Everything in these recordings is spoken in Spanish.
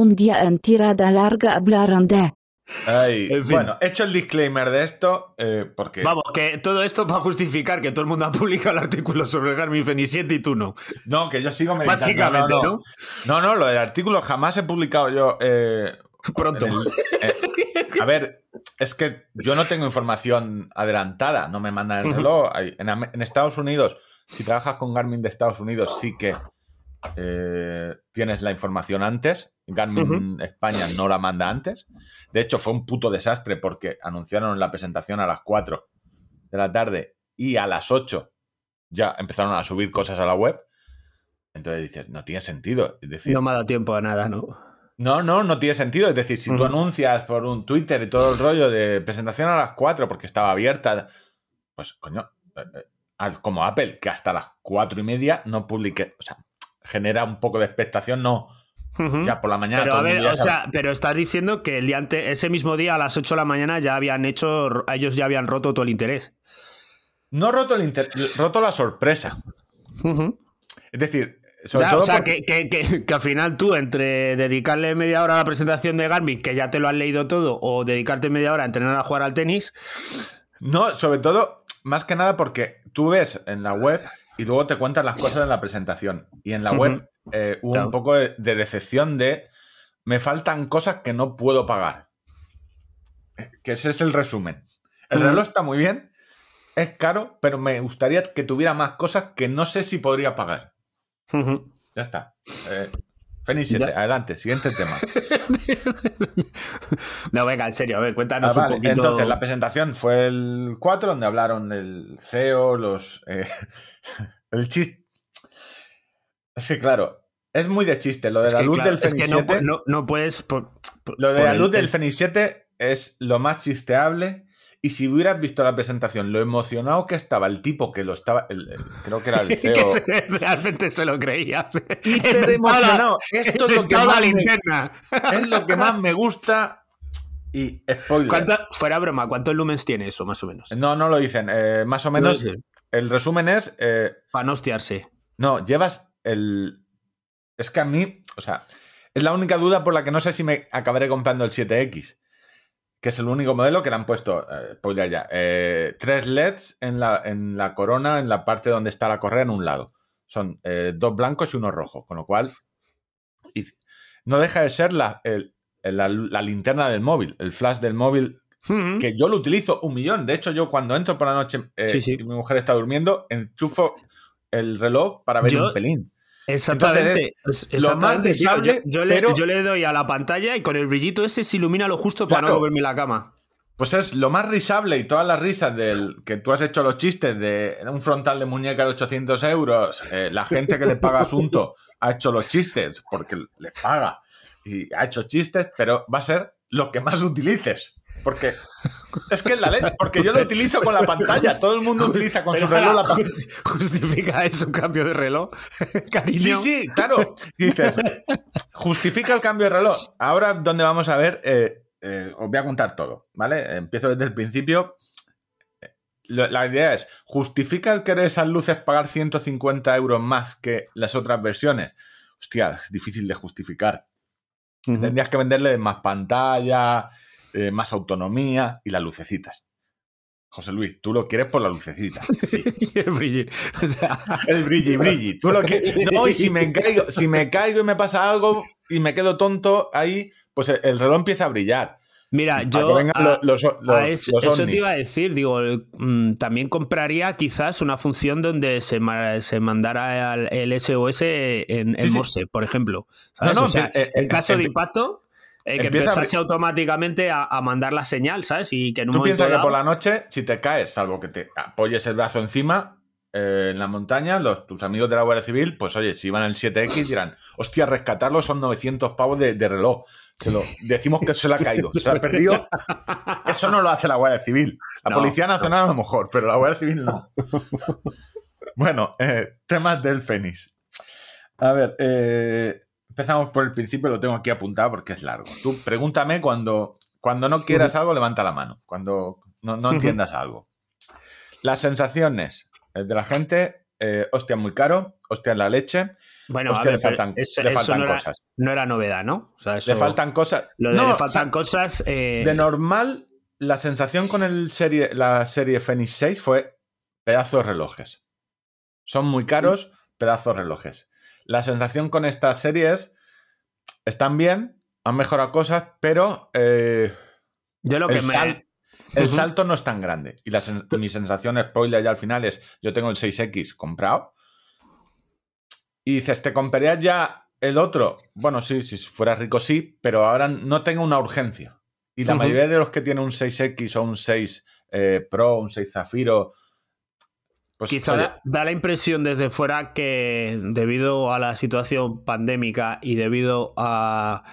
un día en tirada larga hablaron de... Ay, En fin. Bueno, hecho el disclaimer de esto, eh, porque... Vamos, que todo esto para justificar que todo el mundo ha publicado el artículo sobre el Garmin Fenix 7 y tú no. No, que yo sigo meditando. Básicamente, no, ¿no? no. No, no, lo del artículo jamás he publicado yo. eh, Pronto. el- eh, a ver, es que yo no tengo información adelantada, no me mandan el reloj. En, Estados Unidos, si trabajas con Garmin de Estados Unidos, sí que eh, tienes la información antes. Garmin España no la manda antes. De hecho, fue un puto desastre porque anunciaron la presentación a las 4 de la tarde y a las 8 ya empezaron a subir cosas a la web. Entonces dices, no tiene sentido. Es decir, No me ha dado tiempo a nada, ¿no? no, no, no tiene sentido. Es decir, si tú Ujú. anuncias por un Twitter y todo el rollo de presentación a las 4 porque estaba abierta, pues coño, eh, eh, como Apple, que hasta las 4 y media no publique, o sea, genera un poco de expectación, no, Ya por la mañana. Pero a ver, o sea, pero estás diciendo que el día ante- ese mismo día a las 8 de la mañana ya habían hecho, ellos ya habían roto todo el interés. No roto, el inter- roto la sorpresa. Es decir, sobre Ya, todo o sea, porque- que, que- al final tú, entre dedicarle media hora a la presentación de Garmin, que ya te lo has leído todo, o dedicarte media hora a entrenar a jugar al tenis, No, sobre todo, más que nada porque tú ves en la web y luego te cuentan las cosas en la presentación. Y en la web eh, hubo Claro. un poco de, de decepción de me faltan cosas que no puedo pagar. Que ese es el resumen. El reloj está muy bien, es caro, pero me gustaría que tuviera más cosas que no sé si podría pagar. Ya está. Eh, Fenix 7, Ya. adelante, siguiente tema. no, venga, en serio, a ver, cuéntanos Ah, vale. un poquito. Entonces, la presentación fue el 4, donde hablaron el CEO, los. eh, el chiste. Es que, claro, es muy de chiste. Lo de Es la que, luz claro, del es que Fenix no, 7. no- no puedes. por- por- lo de la el- luz del el- Fenix 7 es lo más chisteable. Y si hubieras visto la presentación, lo emocionado que estaba el tipo que lo estaba. el- el- creo que era el que CEO. se- realmente se lo creía. hiper emocionado. Esto es lo que más me- es lo que más me gusta. Y spoiler. ¿Cuánta- fuera broma, ¿cuántos lumens tiene eso, más o menos? No, no lo dicen. Eh, más o menos, el resumen es. eh, Para no hostiarse. No, llevas el. Es que a mí, o sea, es la única duda por la que no sé si me acabaré comprando el 7X, que es el único modelo que le han puesto, eh, spoiler ya, eh, tres LEDs en la, en la corona, en la parte donde está la correa en un lado. Son eh, dos blancos y uno rojo, con lo cual y no deja de ser la, el- la, la linterna del móvil, el flash del móvil Ujú. que yo lo utilizo un millón. De hecho, yo cuando entro por la noche eh, Sí, sí. y mi mujer está durmiendo, enchufo el reloj para ver Yo- un pelín. Exactamente. Entonces, Es- lo más exactamente, yo, yo le, pero- yo le doy a la pantalla y con el brillito ese se ilumina lo justo para Claro. no moverme la cama. Pues es lo más risable y todas las risas del que tú has hecho los chistes de un frontal de muñeca de 800 euros. eh, la gente que le paga asunto ha hecho los chistes porque le paga y ha hecho chistes, pero va a ser lo que más utilices. Porque es que es la ley, porque yo lo utilizo con la pantalla. Todo el mundo utiliza con su reloj la pantalla. justi- ¿Justifica eso un cambio de reloj? Cariño. Sí, sí, claro. Dices, justifica el cambio de reloj. Ahora, donde vamos a ver, eh, eh, os voy a contar todo, ¿vale? Empiezo desde el principio. Eh, La idea es, ¿justifica el querer esas luces pagar 150 euros más que las otras versiones? Hostia, es difícil de justificar. Tendrías que venderle más pantalla, eh, más autonomía y las lucecitas. José Luis, tú lo quieres por las lucecitas. Sí. El. O sea, El brilli, brilli. Tú lo que. No, y si me caigo, si me caigo y me pasa algo y me quedo tonto ahí, pues el, el reloj empieza a brillar. mira, yo. a- los, los, a eso, los eso te iba a decir, digo, mm, también compraría quizás una función donde se, ma- se mandara el, el SOS en, Sí, sí. Morse, por ejemplo. ¿sabes? No, no, O sea, eh, eh, en caso de impacto, eh, que empieza a automáticamente a, a mandar la señal, ¿sabes? Y que en un Tú piensas que por la noche, si te caes, salvo que te apoyes el brazo encima eh, en la montaña, los, tus amigos de la Guardia Civil, pues oye, si van al 7X dirán, hostia, rescatarlo son 900 pavos de, de reloj. Se lo, decimos que se lo ha caído, se lo ha perdido. Eso no lo hace la Guardia Civil. La No, Policía Nacional a lo mejor, pero la Guardia Civil no. bueno, eh, temas del Fénix. A ver, eh, empezamos por el principio, lo tengo aquí apuntado porque es largo. Tú pregúntame cuando, cuando no quieras algo, levanta la mano. Cuando no, entiendas algo. Las sensaciones eh, de la gente, eh, hostia, muy caro, hostia, la leche. Bueno, pues a ver, le faltan, eso- le eso faltan era- cosas. No era novedad, ¿no? O sea, eso- Le faltan cosas. Lo de No, le o faltan sea, cosas. eh, De normal, la sensación con el serie, la serie Fenix 6 fue pedazos relojes. Son muy caros, pedazos relojes. La sensación con esta serie es, están bien, han mejorado cosas, pero eh, yo lo que el, me. sal- el salto no es tan grande. Y la mi sensación, spoiler ya al final, es, yo tengo el 6X comprado, y dices, ¿te comprarías ya el otro? Bueno, sí, si fuera rico sí, pero ahora no tengo una urgencia. Y la mayoría de los que tienen un 6X o un 6 eh, Pro, un 6 Zafiro, pues Quizá oye, da, la impresión desde fuera que debido a la situación pandémica y debido a,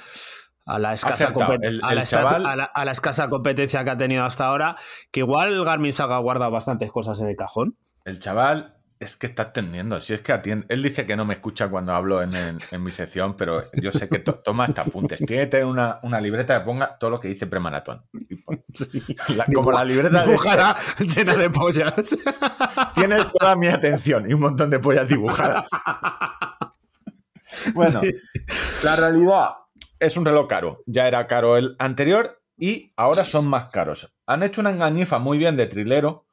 a la escasa acertado. compet- El- a el la escasa- chaval- a la- a la escasa competencia que ha tenido hasta ahora, que igual Garmin se ha guardado bastantes cosas en el cajón. el chaval es que está atendiendo. Si es que atiende. Él dice que no me escucha cuando hablo en, en- en mi sección, pero yo sé que to- toma hasta apuntes. Tiene que tener una, una libreta que ponga todo lo que dice premaratón. La- como la libreta de Dibujada llena de pollas. Tienes toda mi atención y un montón de pollas dibujadas. Bueno, Sí. la realidad es un reloj caro. Ya era caro el anterior y ahora son más caros. Han hecho una engañifa muy bien de trilero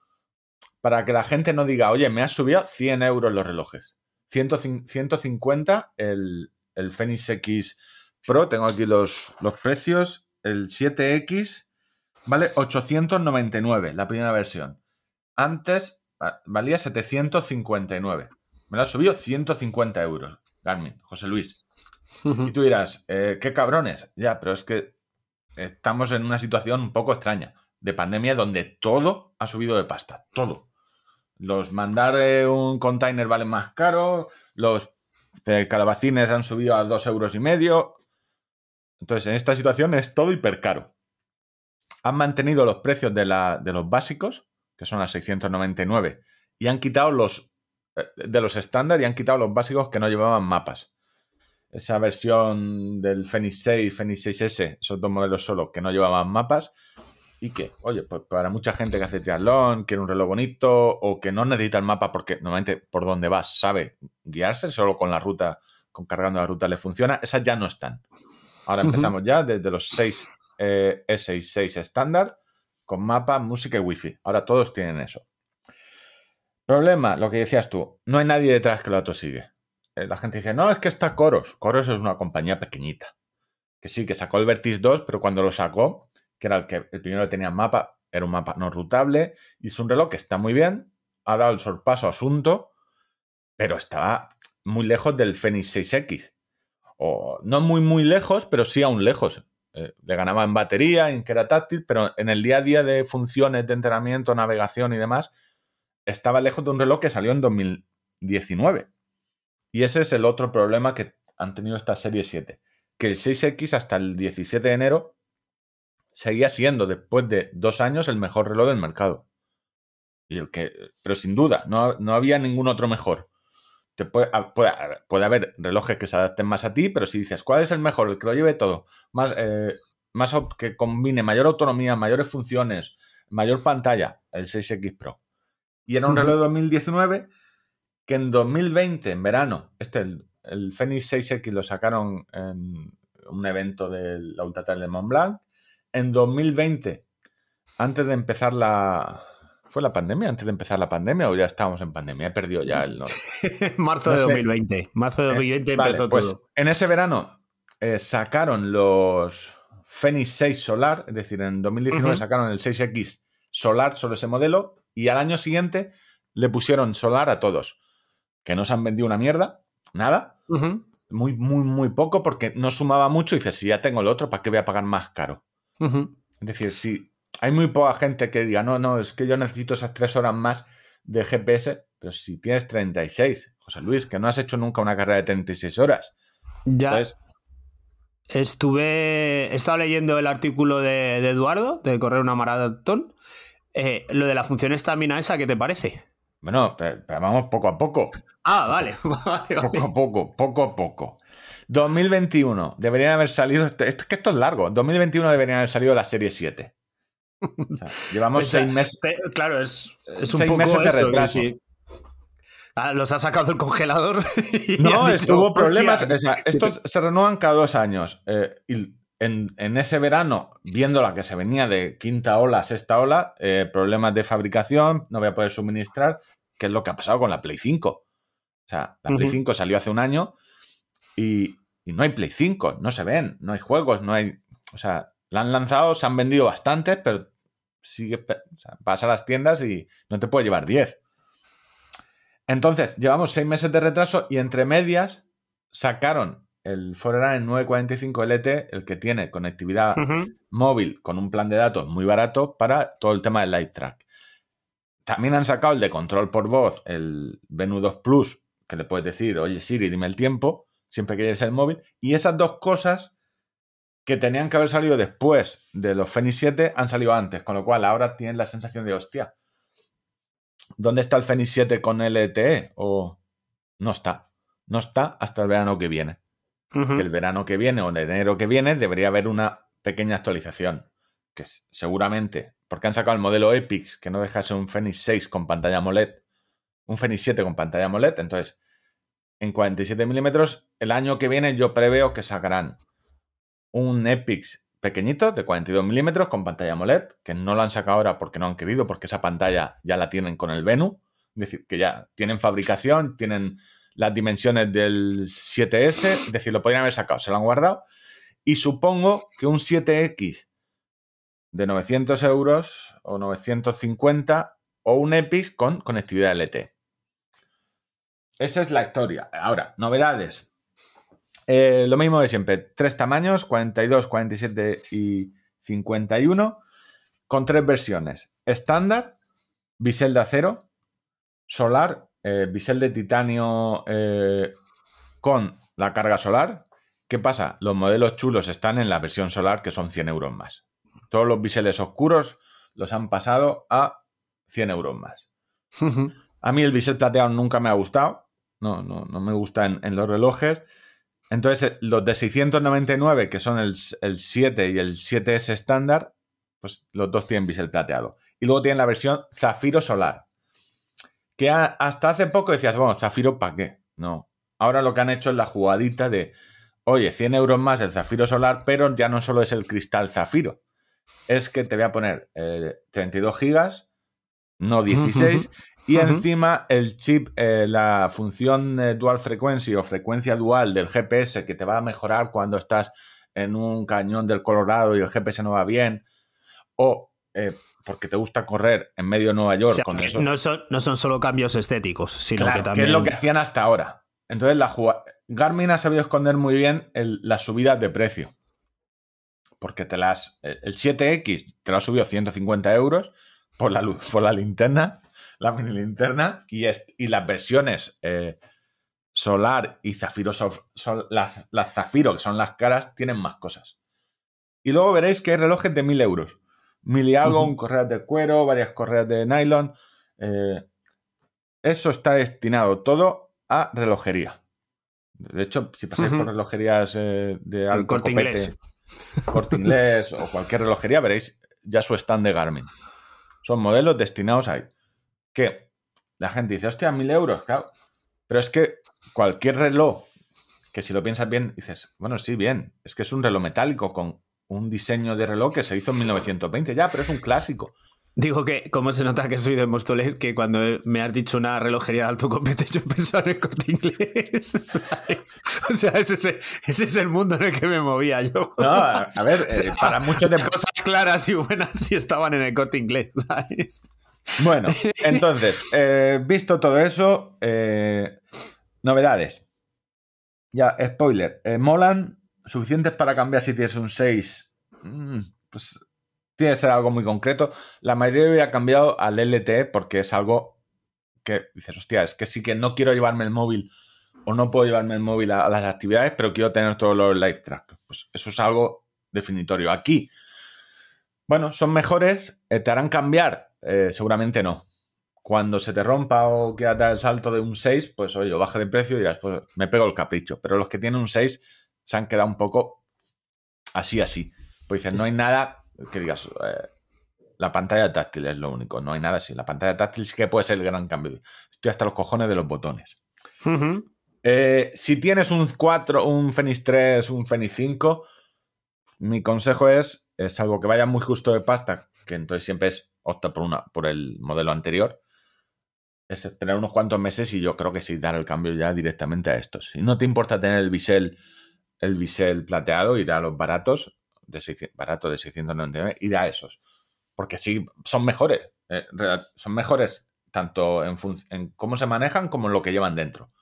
para que la gente no diga, oye, me has subido 100 euros los relojes. 100 150 el, el Fenix X Pro, tengo aquí los, los precios. El 7X vale 899, la primera versión. Antes ah, valía 759. Me lo ha subido 150 euros. Garmin, José Luis. Y tú dirás, eh, qué cabrones. Ya, pero es que estamos en una situación un poco extraña de pandemia donde todo ha subido de pasta. Todo. Los mandar un container valen más caro, los eh, calabacines han subido a dos euros y medio. Entonces, en esta situación es todo hiper caro. Han mantenido los precios de, la- de los básicos, que son a 699, y han quitado los eh, de los estándar y han quitado los básicos que no llevaban mapas. Esa versión del Fenix 6, Fenix 6S, esos dos modelos solo que no llevaban mapas, y que, oye, pues para mucha gente que hace triatlón, quiere un reloj bonito, o que no necesita el mapa porque normalmente por donde vas sabe guiarse, solo con la ruta, con cargando la ruta le funciona, esas ya no están. Ahora empezamos ya desde los 6 eh, S y 6 estándar, con mapa, música y wifi. Ahora todos tienen eso. Problema, lo que decías tú, no hay nadie detrás que lo autosigue. Eh, La gente dice, no, es que está Coros. Coros es una compañía pequeñita. Que sí, que sacó el Vertis 2, pero cuando lo sacó, que era el que el primero que tenía mapa, era un mapa no rutable, hizo un reloj que está muy bien, ha dado el sorpaso asunto, pero estaba muy lejos del Fenix 6X. O no muy, muy lejos, pero sí aún lejos. Eh, le ganaba en batería, en que era táctil, pero en el día a día de funciones de entrenamiento, navegación y demás, estaba lejos de un reloj que salió en 2019. Y ese es el otro problema que han tenido esta serie 7. Que el 6X hasta el 17 de enero seguía siendo, después de dos años, el mejor reloj del mercado. Y el que, pero sin duda, no, no había ningún otro mejor. Te puede, a- puede, puede haber relojes que se adapten más a ti, pero si dices, ¿cuál es el mejor? El que lo lleve todo. Más, eh, más que combine mayor autonomía, mayores funciones, mayor pantalla, el 6X Pro. Y era un reloj de 2019 que en 2020, en verano, este, el, el Fenix 6X lo sacaron en un evento de la Ultra de Mont Blanc. En 2020, antes de empezar la... ¿Fue la pandemia? ¿Antes de empezar la pandemia o ya estábamos en pandemia? He perdido ya el norte. Marzo No de sé. 2020. Marzo de 2020 Eh, vale, empezó pues todo. en ese verano eh, sacaron los Fenix 6 Solar, es decir, en 2019 Ujú. sacaron el 6X Solar sobre ese modelo y al año siguiente le pusieron Solar a todos. Que no se han vendido una mierda, nada, muy, muy, muy poco porque no sumaba mucho y dices, si ya tengo el otro, ¿para qué voy a pagar más caro? Es decir, si hay muy poca gente que diga, no, no, es que yo necesito esas tres horas más de GPS, pero si tienes 36, José Luis, que no has hecho nunca una carrera de 36 horas. Ya Entonces, estuve. He estado leyendo el artículo de, de Eduardo, de Correr una Maratón. Eh, lo de la función estamina esa, ¿qué te parece? bueno, pero, pero vamos poco a poco, Ah, vale. vale, vale. poco a poco, poco a poco. 2021, deberían haber salido, esto, esto- que esto es largo, 2021 deberían haber salido la serie 7. O sea, llevamos O sea, seis meses. Claro, es, es un Seis poco meses de eso, retraso. sí. Ah, los ha sacado del congelador. y No, es dicho, hubo problemas. "Hostia". O sea, estos se renuevan cada dos años. Eh, y en, en ese verano, viendo la que se venía de quinta ola, sexta ola, eh, problemas de fabricación, no voy a poder suministrar, que es lo que ha pasado con la Play 5. O sea, la Play Ujú. 5 salió hace un año y, y no hay Play 5, no se ven, no hay juegos, no hay. O sea, la han lanzado, se han vendido bastantes, pero sigue. O sea, vas a las tiendas y no te puede llevar 10. Entonces, llevamos seis meses de retraso y entre medias sacaron el Forerunner 945 LT, el que tiene conectividad móvil con un plan de datos muy barato para todo el tema del Live Track. También han sacado el de control por voz, el Venue 2 Plus, que le puedes decir, oye Siri, dime el tiempo, siempre que lleves el móvil. Y esas dos cosas que tenían que haber salido después de los Fenix 7 han salido antes, con lo cual ahora tienes la sensación de, hostia, ¿dónde está el Fenix 7 con LTE? O no está. No está hasta el verano que viene que el verano que viene o en enero que viene debería haber una pequeña actualización. Que seguramente, porque han sacado el modelo Epix, que no deja de ser un Fenix 6 con pantalla AMOLED, un Fenix 7 con pantalla AMOLED, entonces en 47 milímetros, el año que viene yo preveo que sacarán un Epix pequeñito de 42 milímetros con pantalla AMOLED, que no lo han sacado ahora porque no han querido, porque esa pantalla ya la tienen con el Venu, es decir, que ya tienen fabricación, tienen las dimensiones del 7S, es decir, lo podrían haber sacado, se lo han guardado. Y supongo que un 7X de 900 euros o 950 o un Epix con conectividad LT. Esa es la historia. Ahora, novedades. Eh, lo mismo de siempre. Tres tamaños, 42, 47 y 51, con tres versiones. Estándar, bisel de acero, solar, eh, bisel de titanio eh, con la carga solar. ¿Qué pasa? Los modelos chulos están en la versión solar, que son 100 euros más. Todos los biseles oscuros los han pasado a 100 euros más. A mí el bisel plateado nunca me ha gustado. No, no, no me gusta en, en los relojes. Entonces, eh, los de 699, que son el, s- el 7 y el 7S estándar, pues los dos tienen bisel plateado. Y luego tienen la versión zafiro solar. Que a- hasta hace poco decías, bueno, zafiro, ¿para qué? No. Ahora lo que han hecho es la jugadita de, oye, 100 euros más el zafiro solar, pero ya no solo es el cristal zafiro. Es que te voy a poner eh, 32 gigas, no 16, y encima el chip, eh, la función eh, dual frequency o frecuencia dual del GPS que te va a mejorar cuando estás en un cañón del Colorado y el GPS no va bien, o eh, porque te gusta correr en medio de Nueva York O sea, con que no, son, no son solo cambios estéticos, sino Claro, que también. es lo que hacían hasta ahora. Entonces, la Garmin ha sabido esconder muy bien el- las subidas de precio. Porque te las. El el 7X te lo ha subido 150 euros por la luz, por la linterna, la mini linterna, y, y las versiones eh, solar y zafiro sol- las, las zafiro, que son las caras, tienen más cosas. Y luego veréis que hay relojes de 1000 euros. Mil y algo, un correas de cuero, varias correas de nylon. eh, eso está destinado todo a relojería. De hecho, si pasáis por relojerías eh, de alto Corte copete, Inglés. Corte Inglés o cualquier relojería, veréis ya su stand de Garmin. Son modelos destinados ahí. Que la gente dice, hostia, mil euros, claro. Pero es que cualquier reloj, que si lo piensas bien, dices, bueno, sí, bien, es que es un reloj metálico con un diseño de reloj que se hizo en 1920 ya, pero es un clásico. Digo que, como se nota que soy de Móstoles, que cuando me has dicho una relojería de alto compete, yo he pensado en el corte inglés. ¿sabes? O sea, ese, es el- ese es el mundo en el que me movía yo. No, a, ver, eh, sea, para muchos de... Cosas claras y buenas sí estaban en el corte inglés, ¿sabes? Bueno, entonces, eh, visto todo eso, eh, novedades. Ya, spoiler. eh, molan suficientes para cambiar si tienes un 6. Mm, pues tiene que ser algo muy concreto. La mayoría hubiera cambiado al LTE porque es algo que dices, hostia, es que sí que no quiero llevarme el móvil o no puedo llevarme el móvil a, a las actividades, pero quiero tener todos los live track. Pues eso es algo definitorio. Aquí, bueno, son mejores, eh, te harán cambiar, Eh, seguramente no. Cuando se te rompa o dar el salto de un 6, pues oye, baja de precio y dirás, pues me pego el capricho. Pero los que tienen un 6 se han quedado un poco así, así. Pues dices, no hay nada que digas, eh, la pantalla táctil es lo único, no hay nada así. La pantalla táctil sí que puede ser el gran cambio. estoy hasta los cojones de los botones. Eh, si tienes un 4, un Fenix 3, un Fenix 5, mi consejo es, eh, salvo que vaya muy justo de pasta, que entonces siempre es opta por, una, por el modelo anterior, es esperar unos cuantos meses y yo creo que sí dar el cambio ya directamente a estos. Si no te importa tener el bisel, el bisel plateado, ir a los baratos, de 600, barato de 699, ir a esos. Porque sí, son mejores. eh, son mejores tanto en, cómo se manejan como en lo que llevan dentro.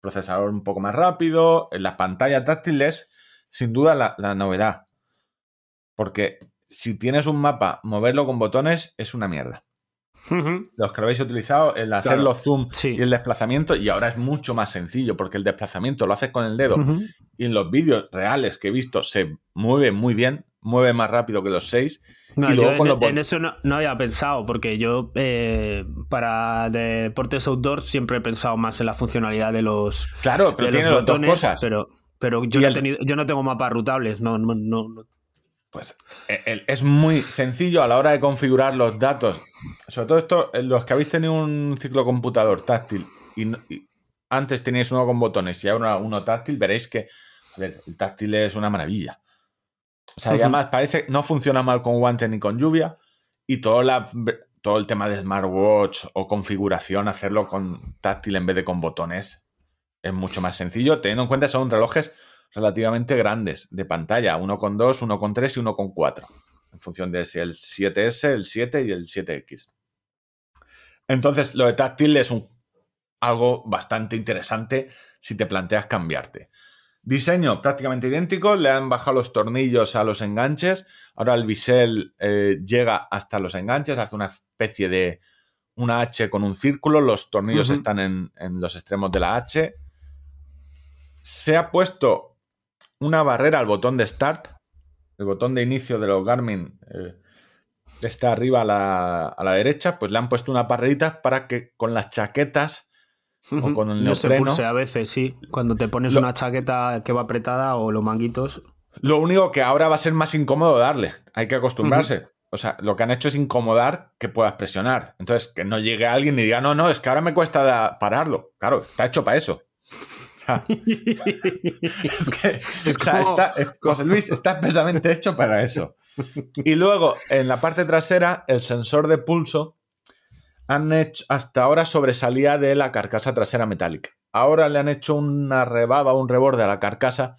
Procesador un poco más rápido, en las pantallas táctiles, sin duda la novedad. Porque si tienes un mapa, moverlo con botones es una mierda. Los que lo habéis utilizado, el hacer Claro. los zoom Sí. y el desplazamiento, y ahora es mucho más sencillo porque el desplazamiento lo haces con el dedo y en los vídeos reales que he visto se mueve muy bien, mueve más rápido que los 6. No, y luego yo con en, los bot- en eso no, no había pensado, porque yo eh, para deportes outdoor siempre he pensado más en la funcionalidad de los, Claro, pero de tiene los las dos botones, cosas. pero, pero yo, no el- tenido- yo no tengo mapas rutables, no, no, no, no. Pues eh, es muy sencillo a la hora de configurar los datos. Sobre todo esto, eh, los que habéis tenido un ciclo computador táctil y, no- y antes teníais uno con botones y ahora uno táctil, veréis que joder, el táctil es una maravilla. O sea, y además parece no funciona mal con guantes ni con lluvia y todo, la, todo el tema de smartwatch o configuración, hacerlo con táctil en vez de con botones, es mucho más sencillo, teniendo en cuenta que son relojes relativamente grandes de pantalla, uno con 2, uno con 3 y uno con 4, en función de si el 7S, el 7 y el 7X. Entonces, lo de táctil es un, algo bastante interesante si te planteas cambiarte. Diseño prácticamente idéntico, le han bajado los tornillos a los enganches, ahora el bisel eh, llega hasta los enganches, hace una especie de una H con un círculo, los tornillos están en, en los extremos de la H. Se ha puesto una barrera al botón de Start, el botón de inicio de los Garmin eh, está arriba a la, a la derecha, pues le han puesto unas barreritas para que con las chaquetas o con el no se neopreno. pulse a veces, sí. Cuando te pones Lo- una chaqueta que va apretada o los manguitos. Lo único que ahora va a ser más incómodo darle. Hay que acostumbrarse. O sea, lo que han hecho es incomodar que puedas presionar. Entonces, que no llegue alguien y diga, no, no, es que ahora me cuesta pararlo. Claro, está hecho para eso. Es que, Es o sea, como- está- eh, José Luis está expresamente hecho para eso. Y luego, en la parte trasera, el sensor de pulso han hecho, hasta ahora sobresalía de la carcasa trasera metálica. Ahora le han hecho una rebaba, un reborde a la carcasa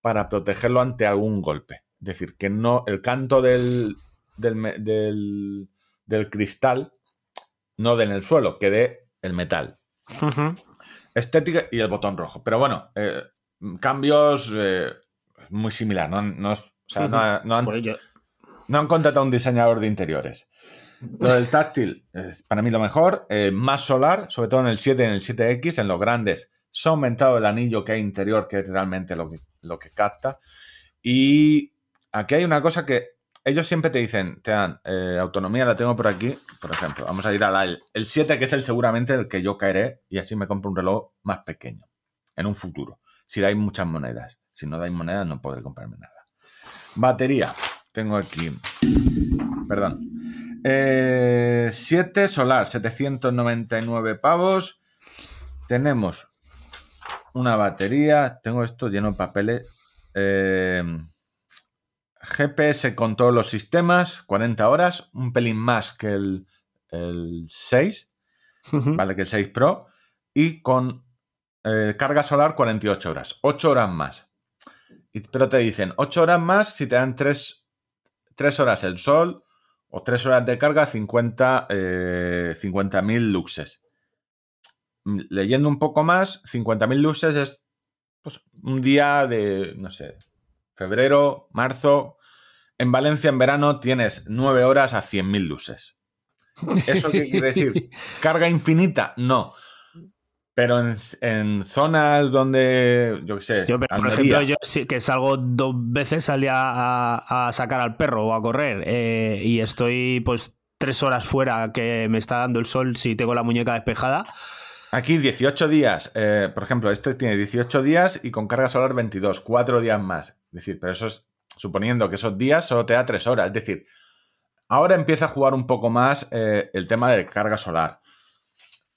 para protegerlo ante algún golpe. Es decir, que no el canto del, del, del- del cristal no dé en el suelo, que dé el metal. Estética y el botón rojo. Pero bueno, eh, cambios eh, muy similar. No, no es- o sea, no- no han, no han contratado un diseñador de interiores. Lo del táctil, para mí lo mejor. eh, más solar, sobre todo en el 7 y en el 7X, en los grandes. Se ha aumentado el anillo que hay interior, que es realmente lo que, lo que capta. Y aquí hay una cosa que ellos siempre te dicen, te dan eh, autonomía, la tengo por aquí, por ejemplo. Vamos a ir al el 7, que es el seguramente el que yo caeré, y así me compro un reloj más pequeño en un futuro. Si dais muchas monedas. Si no dais monedas, no podré comprarme nada. Batería. Tengo aquí. Perdón. 7 solar, 799 pavos. Tenemos una batería. Tengo esto lleno de papeles. Eh, GPS con todos los sistemas, 40 horas, un pelín más que el, el 6, Ujú. vale, que el 6 Pro, y con eh, carga solar 48 horas, 8 horas más. Y- pero te dicen 8 horas más si te dan 3, horas el sol o 3 horas de carga 50 eh, 50.000 luxes. Leyendo un poco más, 50.000 luxes es pues, un día de, no sé, febrero, marzo. En Valencia en verano tienes 9 horas a 100.000 luces. ¿Eso qué quiere decir? ¿Carga infinita? No. Pero en, en zonas donde, yo qué sé, Yo, pero, por Almería, ejemplo, yo sí que salgo dos veces al día a, a sacar al perro o a correr eh, y estoy pues tres horas fuera que me está dando el sol si tengo la muñeca despejada. Aquí 18 días, eh, por ejemplo, este tiene 18 días y con carga solar 22, 4 días más. Es decir, pero eso es suponiendo que esos días solo te da 3 horas. Es decir, ahora empieza a jugar un poco más eh, el tema de carga solar.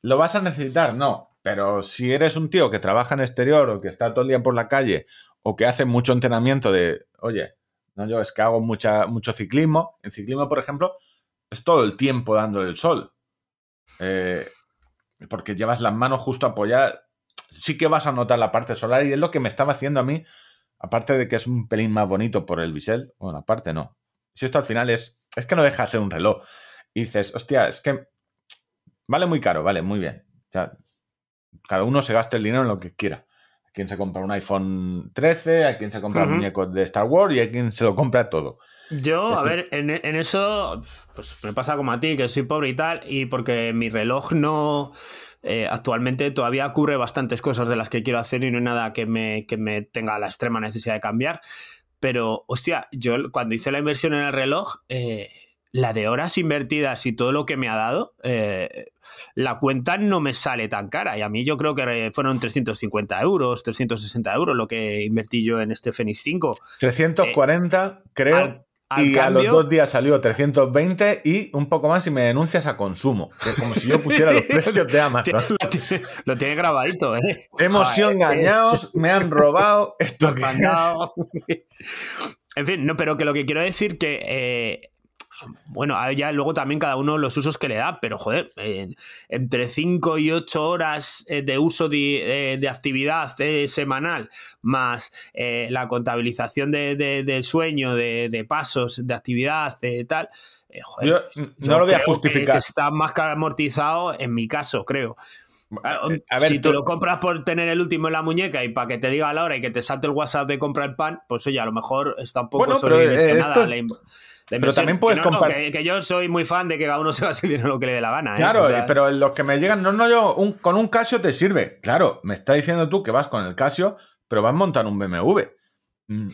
¿Lo vas a necesitar? No. Pero si eres un tío que trabaja en exterior o que está todo el día por la calle o que hace mucho entrenamiento de, oye, no, yo es que hago mucha, mucho ciclismo. En ciclismo, por ejemplo, es todo el tiempo dándole el sol. Eh, porque llevas las manos justo apoyadas. Sí que vas a notar la parte solar y es lo que me estaba haciendo a mí, aparte de que es un pelín más bonito por el bisel. Bueno, aparte no. Si esto al final es, es que no deja de ser un reloj. Y dices, hostia, es que vale muy caro, vale, muy bien. Ya, cada uno se gasta el dinero en lo que quiera. Hay quien se compra un iPhone 13, hay quien se compra Ujú. muñecos de Star Wars y hay quien se lo compra todo. Yo, a ver, en, en eso, pues me pasa como a ti, que soy pobre y tal, y porque mi reloj no. eh, actualmente todavía cubre bastantes cosas de las que quiero hacer y no hay nada que me, que me tenga la extrema necesidad de cambiar. Pero, hostia, yo cuando hice la inversión en el reloj, eh, la de horas invertidas y todo lo que me ha dado, eh, la cuenta no me sale tan cara. Y a mí yo creo que fueron 350 euros, 360 euros lo que invertí yo en este Fenix 5. 340, creo. Al- al y a cambio- los dos días salió 320 y un poco más y me denuncias a consumo. Que es como si yo pusiera los precios de Amazon. lo, tiene, lo tiene grabadito, ¿eh? Hemos sido engañados, me han robado. Esto que. En fin, no, pero que lo que quiero decir que. eh, bueno, ya luego también cada uno los usos que le da, pero joder, eh, entre 5 y 8 horas eh, de uso de, eh, de actividad eh, semanal, más eh, la contabilización de, de- del sueño, de, de pasos, de actividad, de tal. eh, joder, Yo no lo voy a justificar. Está más que amortizado en mi caso, creo. Ah, A ver, si tú- te lo compras por tener el último en la muñeca y para que te diga a la hora y que te salte el WhatsApp de compra el pan, pues oye, a lo mejor está un poco Bueno, pero, eh, la la pero también puedes Que no, no, compar- que, que yo soy muy fan de que cada uno se gaste el dinero lo que le dé la gana. ¿eh? Claro, O sea, pero los que me llegan, no, no, yo, un- con un Casio te sirve. Claro, me está diciendo tú que vas con el Casio, pero vas a montar un BMW. Mm.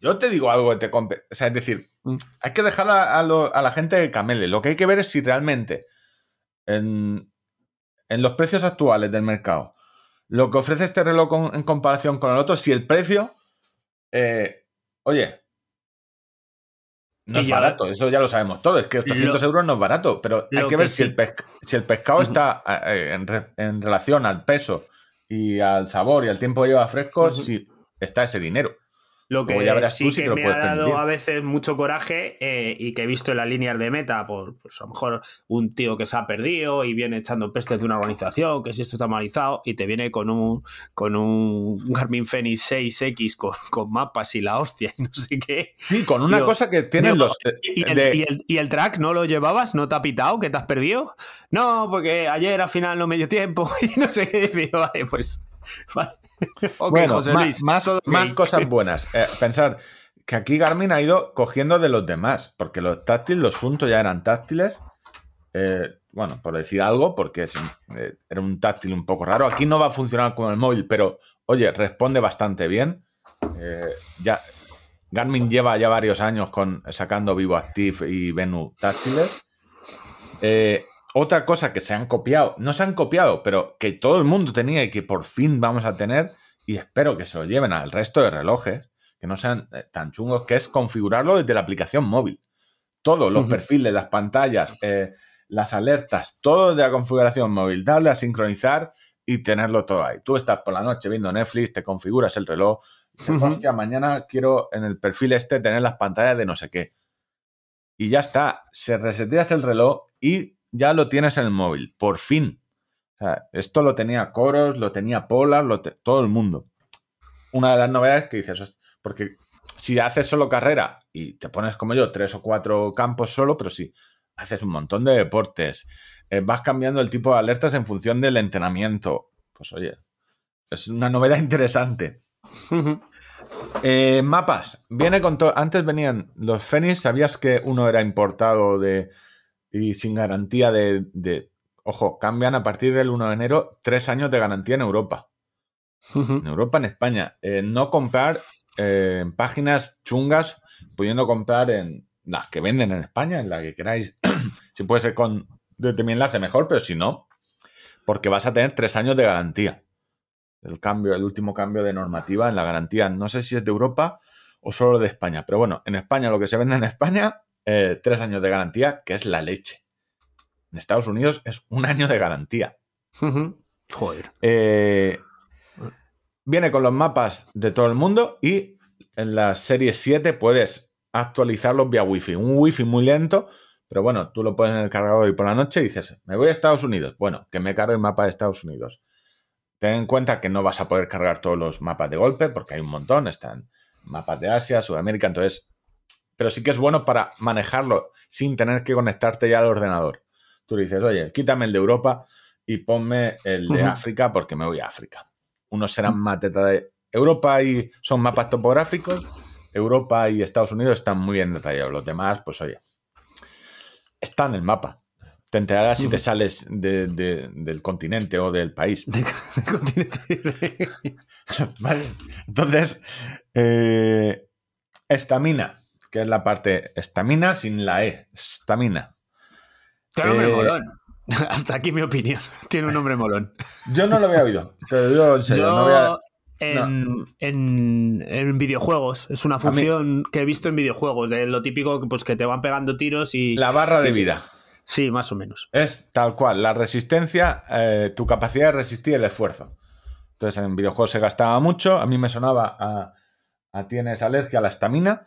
Yo te digo algo que te compre. O sea, es decir, Mm. hay que dejar a, a lo- a la gente que camele. Lo que hay que ver es si realmente en, en los precios actuales del mercado, lo que ofrece este reloj con- en comparación con el otro, si el precio, eh, oye, no Y es barato, eso ya lo sabemos todos, es que 800 Lo- euros no es barato, pero hay que ver si, el pesc- si el pescado está eh, en, re- en relación al peso y al sabor y al tiempo que lleva fresco, si está ese dinero. Lo que sí que me ha dado permitir. a veces mucho coraje eh, y que he visto en las líneas de meta, por pues a lo mejor un tío que se ha perdido y viene echando pestes de una organización, que si esto está malizado, y te viene con un con un Garmin Fenix 6X con, con mapas y la hostia y no sé qué. Sí, con una Digo, cosa que tienen digo, los... eh, ¿Y el, de- y el- y el track no lo llevabas? ¿No te ha pitado? ¿Que te has perdido? No, porque ayer al final no me dio tiempo y no sé qué. Digo, vale, pues. Vale. Ok, bueno, José Luis, más, cosas buenas. Eh, pensar que aquí Garmin ha ido cogiendo de los demás, porque los táctiles, los Sunto ya eran táctiles. eh, bueno, por decir algo, porque es, eh, era un táctil un poco raro. Aquí no va a funcionar con el móvil, pero oye, responde bastante bien. Eh, ya, Garmin lleva ya varios años con, sacando Vivo Active y Venu táctiles. Eh, otra cosa que se han copiado, no se han copiado, pero que todo el mundo tenía y que por fin vamos a tener, y espero que se lo lleven al resto de relojes, que no sean eh, tan chungos, que es configurarlo desde la aplicación móvil. Todos los perfiles, las pantallas, eh, las alertas, todo de la configuración móvil, darle a sincronizar y tenerlo todo ahí. Tú estás por la noche viendo Netflix, te configuras el reloj, y dices, hostia, mañana quiero en el perfil este tener las pantallas de no sé qué. Y ya está, se reseteas el reloj y ya lo tienes en el móvil, por fin. O sea, esto lo tenía Coros, lo tenía Polar, lo te- todo el mundo. Una de las novedades que dices, "Host- porque si haces solo carrera y te pones como yo, tres o cuatro campos solo, pero si haces un montón de deportes, eh, vas cambiando el tipo de alertas en función del entrenamiento, pues oye, es una novedad interesante. Eh, mapas. Viene con todo. Antes venían los Fenix. ¿Sabías que uno era importado de y sin garantía de, de- Ojo, cambian a partir del 1 de enero tres años de garantía en Europa. En Europa, en España. Eh, no comprar eh, en páginas chungas, pudiendo comprar en las que venden en España, en la que queráis. si puede ser con desde mi enlace, mejor, pero si no, porque vas a tener tres años de garantía. El cambio, el último cambio de normativa en la garantía. No sé si es de Europa o solo de España. Pero bueno, en España lo que se vende en España, eh, tres años de garantía, que es la leche. En Estados Unidos es un año de garantía. Joder. Eh, viene con los mapas de todo el mundo y en la serie 7 puedes actualizarlos vía Wi-Fi. Un Wi-Fi muy lento, pero bueno, tú lo pones en el cargador y por la noche dices, me voy a Estados Unidos. Bueno, que me cargue el mapa de Estados Unidos. Ten en cuenta que no vas a poder cargar todos los mapas de golpe porque hay un montón, están mapas de Asia, Sudamérica, entonces... Pero sí que es bueno para manejarlo sin tener que conectarte ya al ordenador. Tú dices, oye, quítame el de Europa y ponme el de. África porque me voy a África. Unos serán más teta de Europa y son mapas topográficos. Europa y Estados Unidos están muy bien detallados. Los demás, pues oye, está en el mapa. Te enterarás si te sales de- de- del continente o del país. De- de continente. Vale. Entonces, eh, estamina, que es la parte estamina sin la E. Estamina. Tiene un nombre Eh, molón. Hasta aquí mi opinión. Tiene un nombre molón. Yo no lo había oído. Te lo digo en serio. Yo, no había- en, en- en videojuegos, es una función que he visto en videojuegos, de lo típico pues, que te van pegando tiros y... La barra de vida. Sí, más o menos. Es tal cual, la resistencia, eh, tu capacidad de resistir el esfuerzo. Entonces en videojuegos se gastaba mucho, a mí me sonaba a, a tienes alergia a la estamina.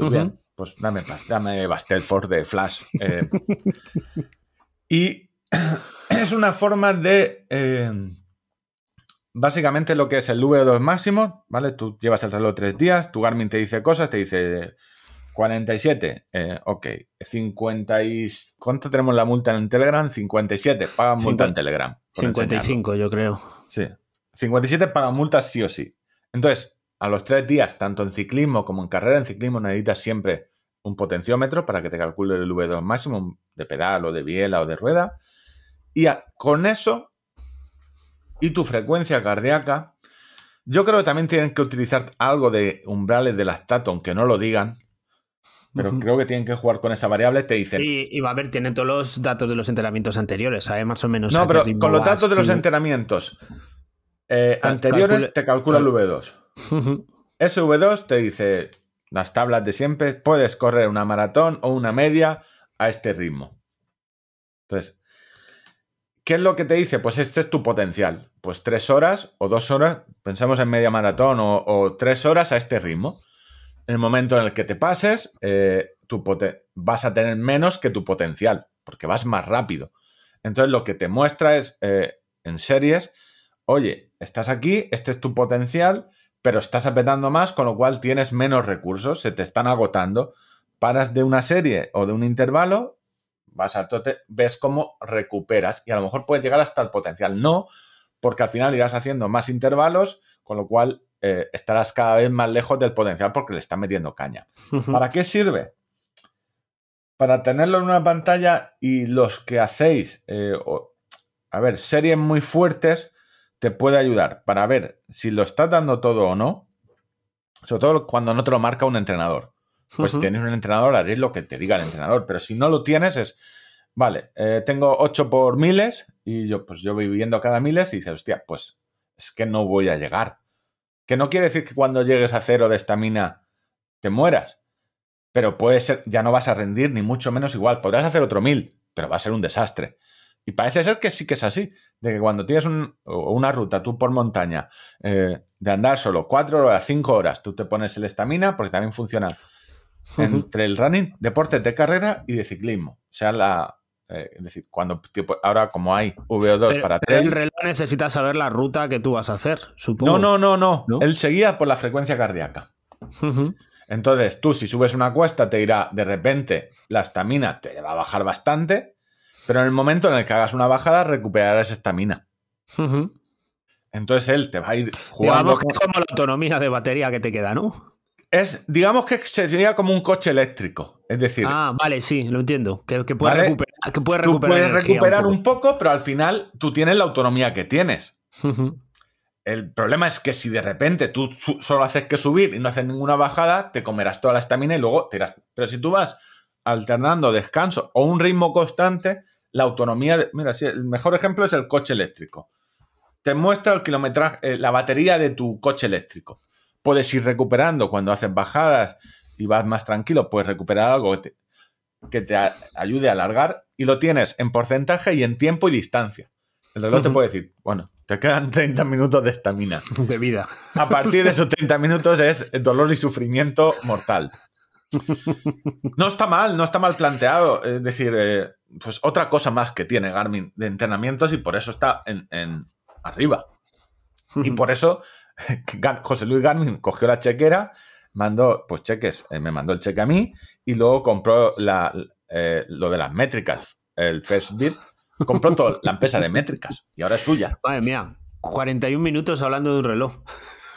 Bien, pues dame, dame Bastel Force de Flash. eh. y es una forma de... eh, básicamente lo que es el V2 máximo, ¿vale? Tú llevas el reloj tres días, tu Garmin te dice cosas, te dice 47, eh, ok. 50 y... ¿Cuánto tenemos la multa en Telegram? 57, pagan multa en Telegram. por enseñarlo. 55, yo creo. Sí. 57 pagan multas sí o sí. Entonces, a los tres días, tanto en ciclismo como en carrera, en ciclismo necesitas siempre un potenciómetro para que te calcule el V2 máximo de pedal o de biela o de rueda. Y a- con eso y tu frecuencia cardíaca, yo creo que también tienen que utilizar algo de umbrales de lactato, aunque no lo digan, pero creo que tienen que jugar con esa variable. Te dicen, Y, y va a ver, tiene todos los datos de los entrenamientos anteriores, ¿sabe? Más o menos. no, pero con los datos de los entrenamientos eh, Cal- anteriores te calcula el cal- V2. Ujú. SV2 te dice las tablas de siempre, puedes correr una maratón o una media a este ritmo. Entonces, ¿qué es lo que te dice? Pues este es tu potencial. Pues tres horas o dos horas, pensamos en media maratón o, tres horas a este ritmo. En el momento en el que te pases, eh, tu vas a tener menos que tu potencial, porque vas más rápido. Entonces, lo que te muestra es eh, en series, oye, estás aquí, este es tu potencial, pero estás apretando más, con lo cual tienes menos recursos, se te están agotando. Paras de una serie o de un intervalo, vas a tote, ves cómo recuperas y a lo mejor puedes llegar hasta el potencial. No, porque al final irás haciendo más intervalos, con lo cual eh, estarás cada vez más lejos del potencial porque le están metiendo caña. ¿Para qué sirve? Para tenerlo en una pantalla y los que hacéis, eh, o- a ver, series muy fuertes, te puede ayudar para ver si lo estás dando todo o no. Sobre todo cuando no te lo marca un entrenador. Pues si tienes un entrenador, haréis lo que te diga el entrenador. Pero si no lo tienes, es, vale, eh, tengo 8 por miles y yo, pues yo voy viviendo cada miles y dices, hostia, pues es que no voy a llegar. Que no quiere decir que cuando llegues a cero de estamina te mueras. Pero puede ser, ya no vas a rendir ni mucho menos igual. Podrás hacer otro mil, pero va a ser un desastre. Y parece ser que sí que es así. De que cuando tienes un- o una ruta, tú por montaña, eh, de andar solo 4 horas, 5 horas, tú te pones el estamina, porque también funciona entre el running, deportes de carrera y de ciclismo. O sea, la. eh, es decir, cuando tipo, ahora como hay VO2 Pero, para pero el trail. reloj necesita saber la ruta que tú vas a hacer, supongo. No, no, no, no, ¿No? Él seguía por la frecuencia cardíaca. Entonces, tú, si subes una cuesta, te irá de repente la estamina, te va a bajar bastante, pero en el momento en el que hagas una bajada, recuperarás estamina. Entonces él te va a ir jugando. Digamos que es como la autonomía de batería que te queda, ¿no? Es, digamos que sería como un coche eléctrico. Es decir, Ah, vale, sí, lo entiendo. Que, que puedes Vale. recuperar, que puedes tú recuperar puedes energía recuperar un un poco, pero al final tú tienes la autonomía que tienes. El problema es que si de repente tú solo haces que subir y no haces ninguna bajada, te comerás toda la estamina y luego te irás. Pero si tú vas alternando descanso o un ritmo constante, la autonomía. de- mira, sí, el mejor ejemplo es el coche eléctrico. Te muestra el kilometraje, eh, la batería de tu coche eléctrico. Puedes ir recuperando cuando haces bajadas y vas más tranquilo, puedes recuperar algo. que te- que te a- ayude a alargar y lo tienes en porcentaje y en tiempo y distancia. El reloj te puede decir, bueno, te quedan 30 minutos de estamina. De vida. A partir de esos 30 minutos es dolor y sufrimiento mortal. No está mal, no está mal planteado. Es decir, eh, pues otra cosa más que tiene Garmin de entrenamientos y por eso está en, arriba. Y por eso José Luis Garmin cogió la chequera, mandó, pues cheques, eh, me mandó el cheque a mí y luego compró la, eh, lo de las métricas, el First Bit, compró toda la empresa de métricas y ahora es suya. Madre mía, 41 minutos hablando de un reloj.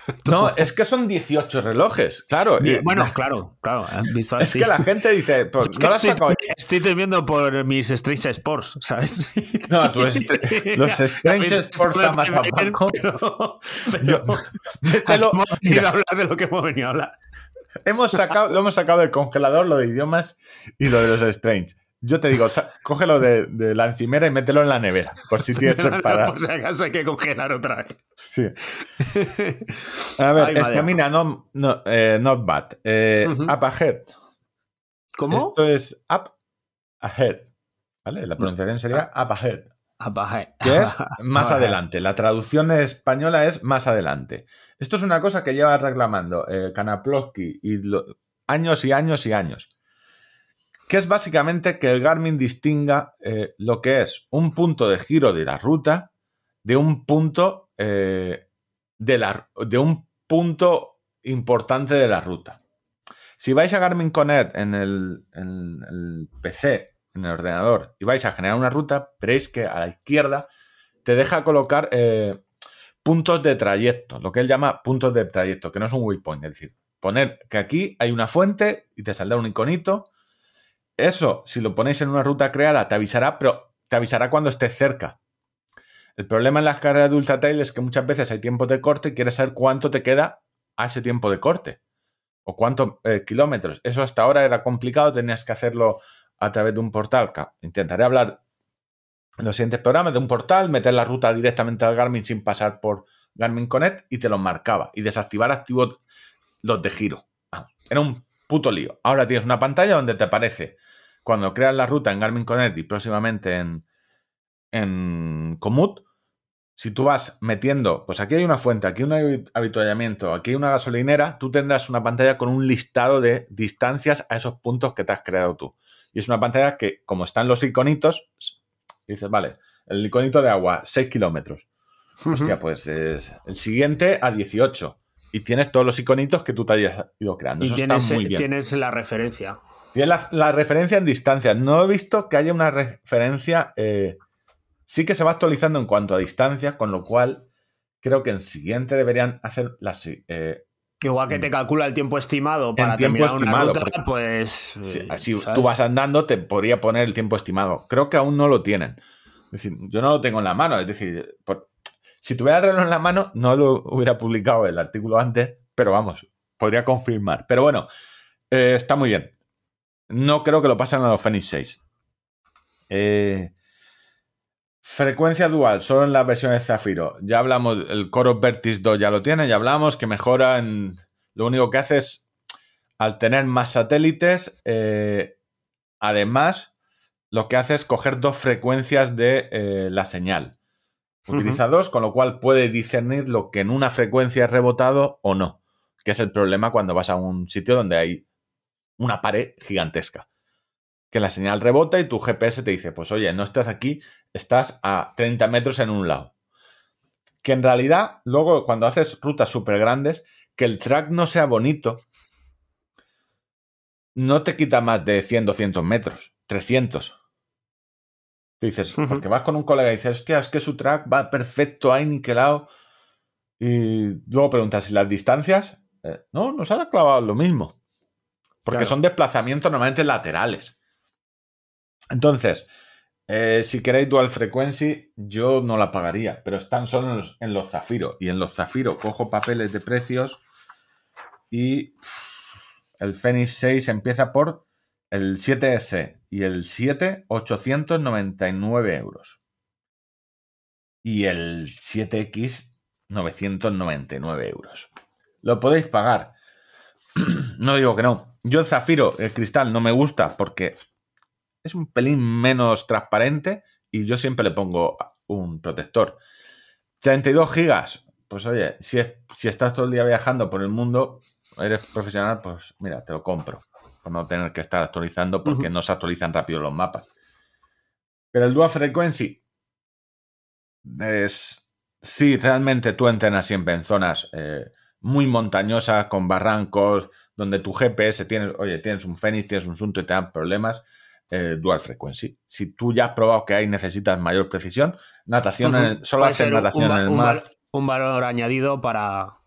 No, es que son 18 relojes, claro. y- Bueno, claro, claro. visto Es así. que la gente dice, pues, Es no que has estoy, sacado. estoy temiendo por mis Strange Sports, ¿sabes? No, tú est- los Strange Sports a. Pero, Yo- pero mételo- hemos venido mira, a hablar de lo que hemos venido a hablar. hemos sacado, lo hemos sacado del congelador, lo de idiomas y lo de los Strange. Yo te digo, cógelo de, de la encimera y mételo en la nevera, por si tienes separado. Por si acaso hay que congelar otra vez. Sí. A ver, Ay, estamina, no, no, eh, not bad. Eh. Up ahead. ¿Cómo? Esto es up ahead. ¿Vale? La pronunciación sería up ahead. Apaje. que es más adelante. La traducción española es más adelante. Esto es una cosa que lleva reclamando eh, Kanaplovsky y lo- años y años y años. Que es básicamente que el Garmin distinga eh, lo que es un punto de giro de la ruta de un punto eh, de, la, de un punto importante de la ruta. Si vais a Garmin Connect en el, en el PC, en el ordenador, y vais a generar una ruta, veréis que a la izquierda te deja colocar eh, puntos de trayecto, lo que él llama puntos de trayecto, que no es un waypoint, es decir, poner que aquí hay una fuente y te saldrá un iconito. Eso, si lo ponéis en una ruta creada, te avisará, pero te avisará cuando estés cerca. El problema en las carreras de ultra trail es que muchas veces hay tiempos de corte y quieres saber cuánto te queda a ese tiempo de corte o cuántos eh, kilómetros. Eso hasta ahora era complicado, tenías que hacerlo a través de un portal. Intentaré hablar en los siguientes programas de un portal, meter la ruta directamente al Garmin sin pasar por Garmin Connect y te los marcaba. Y desactivar activo los de giro. Ah, era un puto lío. Ahora tienes una pantalla donde te aparece cuando creas la ruta en Garmin Connect y próximamente en, en Komoot. Si tú vas metiendo, pues aquí hay una fuente, aquí un habituallamiento, aquí hay una gasolinera, tú tendrás una pantalla con un listado de distancias a esos puntos que te has creado tú. Y es una pantalla que, como están los iconitos, dices, vale, el iconito de agua, 6 kilómetros. Hostia, pues es el siguiente a 18. Y tienes todos los iconitos que tú te hayas ido creando. Y Eso tienes, está muy bien. tienes la referencia. Tienes la, la referencia en distancia. No he visto que haya una referencia. eh, sí que se va actualizando en cuanto a distancia, con lo cual creo que en siguiente deberían hacer las. eh, Igual que te calcula el tiempo estimado para tiempo terminar estimado, una ruta, pues... si eh, tú vas andando, te podría poner el tiempo estimado. Creo que aún no lo tienen. Es decir, yo no lo tengo en la mano. Es decir, por- si tuviera el reloj en la mano, no lo hubiera publicado el artículo antes, pero vamos, podría confirmar. Pero bueno, eh, está muy bien. No creo que lo pasen a los Fenix 6. Eh, frecuencia dual, solo en la versión de Zafiro. Ya hablamos, el Coro Vertis 2 ya lo tiene, ya hablamos, que mejora en... Lo único que hace es, al tener más satélites, eh, además, lo que hace es coger dos frecuencias de eh, la señal. Utiliza dos, con lo cual puede discernir lo que en una frecuencia es rebotado o no, que es el problema cuando vas a un sitio donde hay una pared gigantesca. Que la señal rebota y tu GPS te dice, pues oye, no estás aquí, estás a 30 metros en un lado. Que en realidad, luego cuando haces rutas súper grandes, que el track no sea bonito, no te quita más de 100, 200 metros, 300. Te dices, porque vas con un colega y dices, hostia, es que su track va perfecto, ahí niquelado. Y luego preguntas, si las distancias? Eh, no, nos ha clavado lo mismo. Porque Claro. son desplazamientos normalmente laterales. Entonces, eh, si queréis dual frequency, yo no la pagaría, pero están solo en los, en los Zafiro. Y en los Zafiro cojo papeles de precios y pff, el Fenix 6 empieza por el 7S y el 7, 899 euros. Y el 7X, 999 euros. Lo podéis pagar. no digo que no. Yo el Zafiro, el cristal, no me gusta porque es un pelín menos transparente y yo siempre le pongo un protector. 32 gigas, pues oye, si, si estás todo el día viajando por el mundo, eres profesional, pues mira, te lo compro. Por no tener que estar actualizando porque no se actualizan rápido los mapas. Pero el Dual Frequency es. Si realmente tú entrenas siempre en zonas eh, muy montañosas, con barrancos, donde tu GPS tiene, oye, tienes un Fenix, tienes un Sunto y te dan problemas, eh, dual frequency. Si tú ya has probado que ahí necesitas mayor precisión, natación, en el, solo hacer natación en el mar. un valor añadido para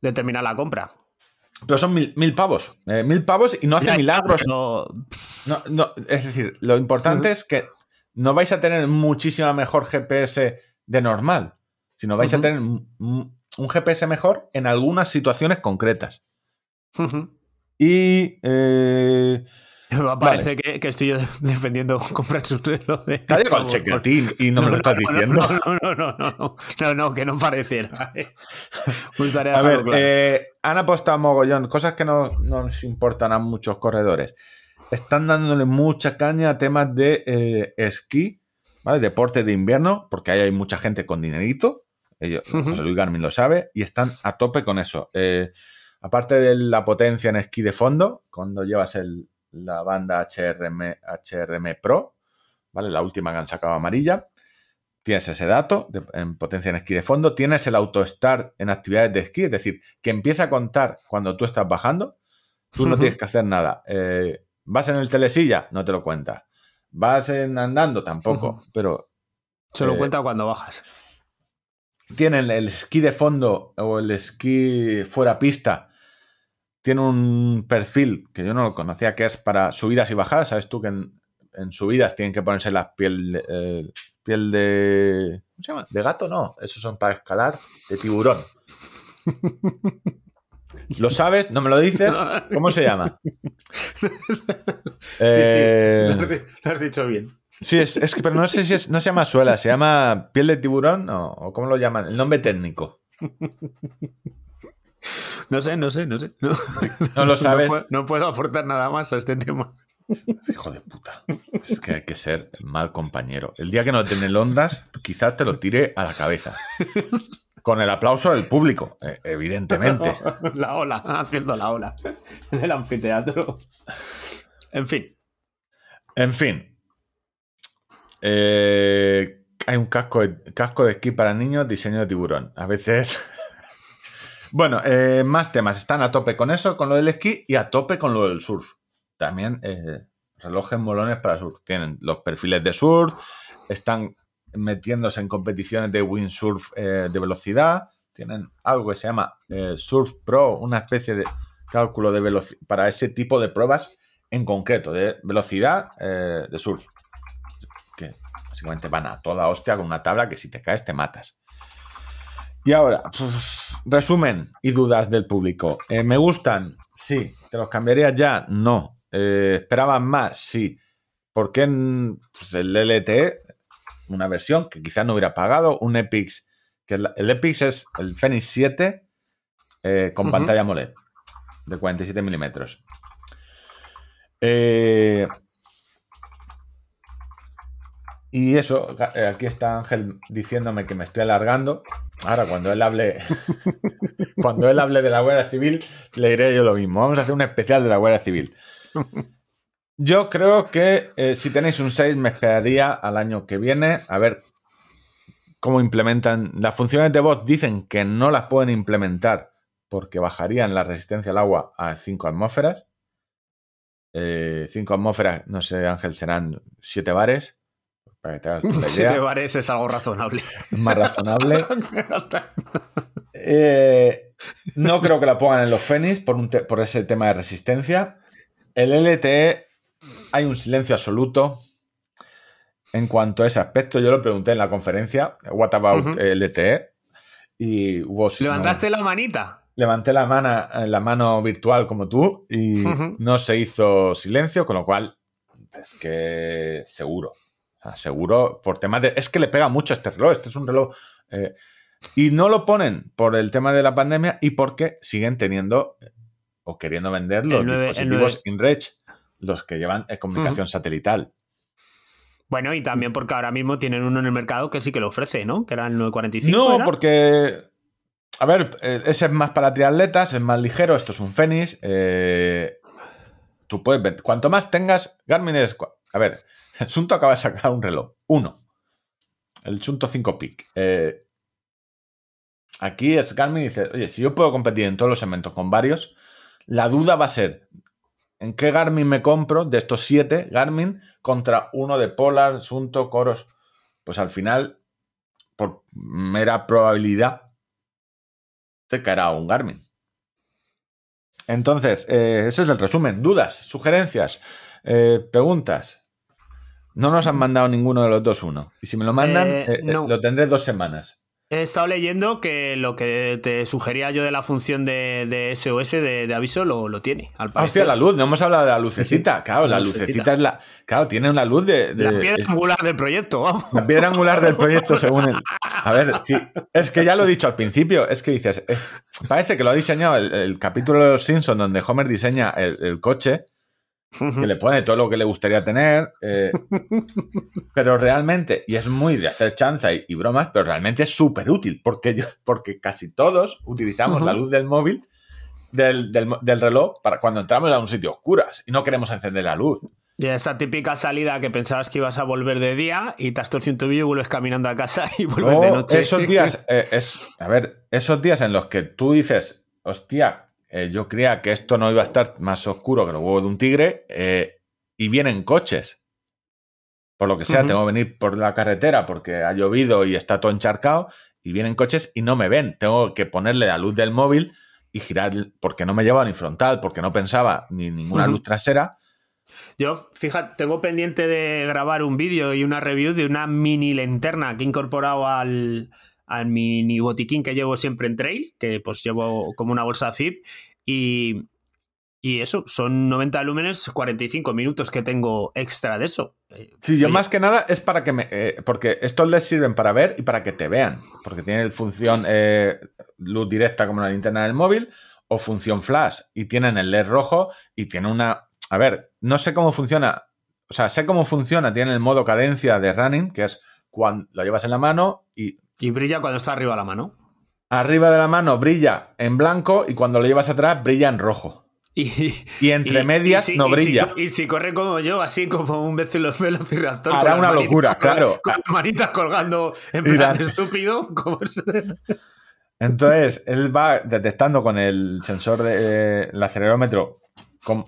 determinar la compra. Pero son mil, pavos. Eh, mil pavos y no hace milagros. No... No, es decir, lo importante es que no vais a tener muchísima mejor GPS de normal, sino vais a tener un GPS mejor en algunas situaciones concretas. Y eh, Parece que, estoy yo defendiendo comprar su reloj de. Te ha el chequetín y no, me lo estás diciendo. No, no, no, no, no, no, que no pareciera. a ver, eh, han apostado mogollón, cosas que no, nos importan a muchos corredores. Están dándole mucha caña a temas de eh, esquí, ¿vale? Deporte de invierno, porque ahí hay mucha gente con dinerito. Ellos, José Luis Garmin lo sabe, y están a tope con eso. Eh, aparte de la potencia en esquí de fondo, cuando llevas el, la banda HRM, HRM Pro, ¿vale? La última que han sacado amarilla. Tienes ese dato en potencia en esquí de fondo. Tienes el auto start en actividades de esquí, es decir, que empieza a contar cuando tú estás bajando. Tú no tienes que hacer nada. Eh, ¿Vas en el telesilla? No te lo cuenta. ¿Vas en andando? Tampoco. Pero. Se lo eh, cuenta cuando bajas. Tienen el esquí de fondo o el esquí fuera pista tiene un perfil que yo no lo conocía, que es para subidas y bajadas. Sabes tú que en, subidas tienen que ponerse la piel, eh, piel de. ¿Cómo se llama? ¿De gato? No, esos son para escalar, de tiburón. ¿Lo sabes? ¿No me lo dices? ¿Cómo se llama? Sí, eh, sí, lo has dicho bien. Sí, es, que, pero no sé si no se llama suela, se llama piel de tiburón o, o cómo lo llaman, el nombre técnico. No sé, no sé, no sé. No, lo sabes. No puedo, aportar nada más a este tema. Hijo de puta. Es que hay que ser mal compañero. El día que no tiene ondas, quizás te lo tire a la cabeza. Con el aplauso del público, eh, evidentemente. La ola, haciendo la ola. En el anfiteatro. En fin. En fin. Eh, hay un casco casco de esquí para niños, diseño de tiburón. A veces bueno, eh, más temas. Están a tope con eso, con lo del esquí y a tope con lo del surf. También eh, relojes molones para surf. Tienen los perfiles de surf, están metiéndose en competiciones de windsurf eh, de velocidad. Tienen algo que se llama Surf Pro, una especie de cálculo de velocidad para ese tipo de pruebas en concreto, de velocidad de surf. Que básicamente van a toda hostia con una tabla que si te caes te matas. Y ahora, resumen y dudas del público. Eh, ¿Me gustan? Sí. ¿Te los cambiarías ya? No. Eh, ¿Esperaban más? Sí. ¿Por qué pues el LTE, una versión que quizás no hubiera pagado, un Epix, que el, Epix es el Fenix 7 eh, con pantalla AMOLED de 47 milímetros. y eso, aquí está Ángel diciéndome que me estoy alargando. Ahora, cuando él hable, cuando él hable de la Guardia Civil, le diré yo lo mismo. Vamos a hacer un especial de la Guardia Civil. Yo creo que eh, si tenéis un 6, me esperaría al año que viene a ver cómo implementan. Las funciones de voz dicen que no las pueden implementar porque bajarían la resistencia al agua a 5 atmósferas. 5 eh, atmósferas, no sé, Ángel, serán 7 bares. Para que bares es algo razonable. Más razonable. Eh, no creo que la pongan en los Fénix por, por ese tema de resistencia. El LTE hay un silencio absoluto en cuanto a ese aspecto. Yo lo pregunté en la conferencia, What about LTE? Y hubo, ¿Levantaste la manita? Levanté la mano, la mano virtual como tú y no se hizo silencio, con lo cual, es que seguro seguro, por temas de. Es que le pega mucho este reloj. Este es un reloj. Eh, y no lo ponen por el tema de la pandemia y porque siguen teniendo o queriendo vender los dispositivos InReach. los que llevan eh, comunicación satelital. Bueno, y también porque ahora mismo tienen uno en el mercado que sí que lo ofrece, ¿no? Que era el 945. No, ¿era? porque. A ver, eh, ese es más para triatletas, es más ligero. Esto es un Fenix. eh, tú puedes ver. Cuanto más tengas, Garmin es. A ver, el acaba de sacar un reloj. Uno. El Sunto 5 Peak. Eh, aquí es Garmin y dice: Oye, si yo puedo competir en todos los segmentos con varios, la duda va a ser. ¿En qué Garmin me compro de estos siete Garmin contra uno de Polar, Sunto, Coros? Pues al final, por mera probabilidad, te caerá un Garmin. Entonces, eh, ese es el resumen. Dudas, sugerencias, eh, preguntas. No nos han mandado ninguno de los dos uno. Y si me lo mandan, Eh, eh, no. lo tendré dos semanas. He estado leyendo que lo que te sugería yo de la función de, de SOS de, de aviso lo, lo tiene, al Ah, parecer. hostia, la luz, no hemos hablado de la lucecita. Claro, la, La lucecita. lucecita. es la. Claro, tiene una luz de. de- La piedra angular del proyecto, vamos. La piedra angular del proyecto, según el. A ver, sí. Es que ya lo he dicho al principio. Es que dices. parece que lo ha diseñado el, el capítulo de los Simpsons, donde Homer diseña el, el coche, que le pone todo lo que le gustaría tener. eh, pero realmente, y es muy de hacer chanza y, y bromas, pero realmente es súper útil, porque, yo- porque casi todos utilizamos la luz del móvil. Del, del reloj para cuando entramos a un sitio oscuras y no queremos encender la luz. Y esa típica salida que pensabas que ibas a volver de día y te has torcido un tobillo y vuelves caminando a casa y vuelves de No, noche. esos días, eh, es, a ver, esos días en los que tú dices, hostia, eh, yo creía que esto no iba a estar más oscuro que los huevos de un tigre, eh, y vienen coches. Por lo que sea, tengo que venir por la carretera porque ha llovido y está todo encharcado, y vienen coches y no me ven. Tengo que ponerle la luz del móvil y girar, porque no me lleva ni frontal, porque no pensaba ni ninguna luz trasera. Yo, fíjate, tengo pendiente de grabar un vídeo y una review de una mini linterna que he incorporado al, al mini botiquín que llevo siempre en trail, que pues llevo como una bolsa zip y, y eso, son 90 lúmenes, 45 minutos que tengo extra de eso. Eh, Sí, yo oye, más que nada es para que me. eh, porque estos les sirven para ver y para que te vean. Porque tienen función eh, luz directa como la linterna del móvil o función flash. Y tienen el LED rojo y tiene una. A ver, no sé cómo funciona. O sea, sé cómo funciona. Tiene el modo cadencia de running, que es cuando lo llevas en la mano y Y brilla cuando está arriba la mano. arriba de la mano brilla en blanco y cuando lo llevas atrás brilla en rojo. Y, Y entre y- medias y si- no si- brilla. Y si, corre como yo, así como un vecino velociraptor. Hará con una manitas locura, claro. Con las manitas colgando en plan la- estúpido. como Entonces, él va detectando con el sensor de eh, el acelerómetro con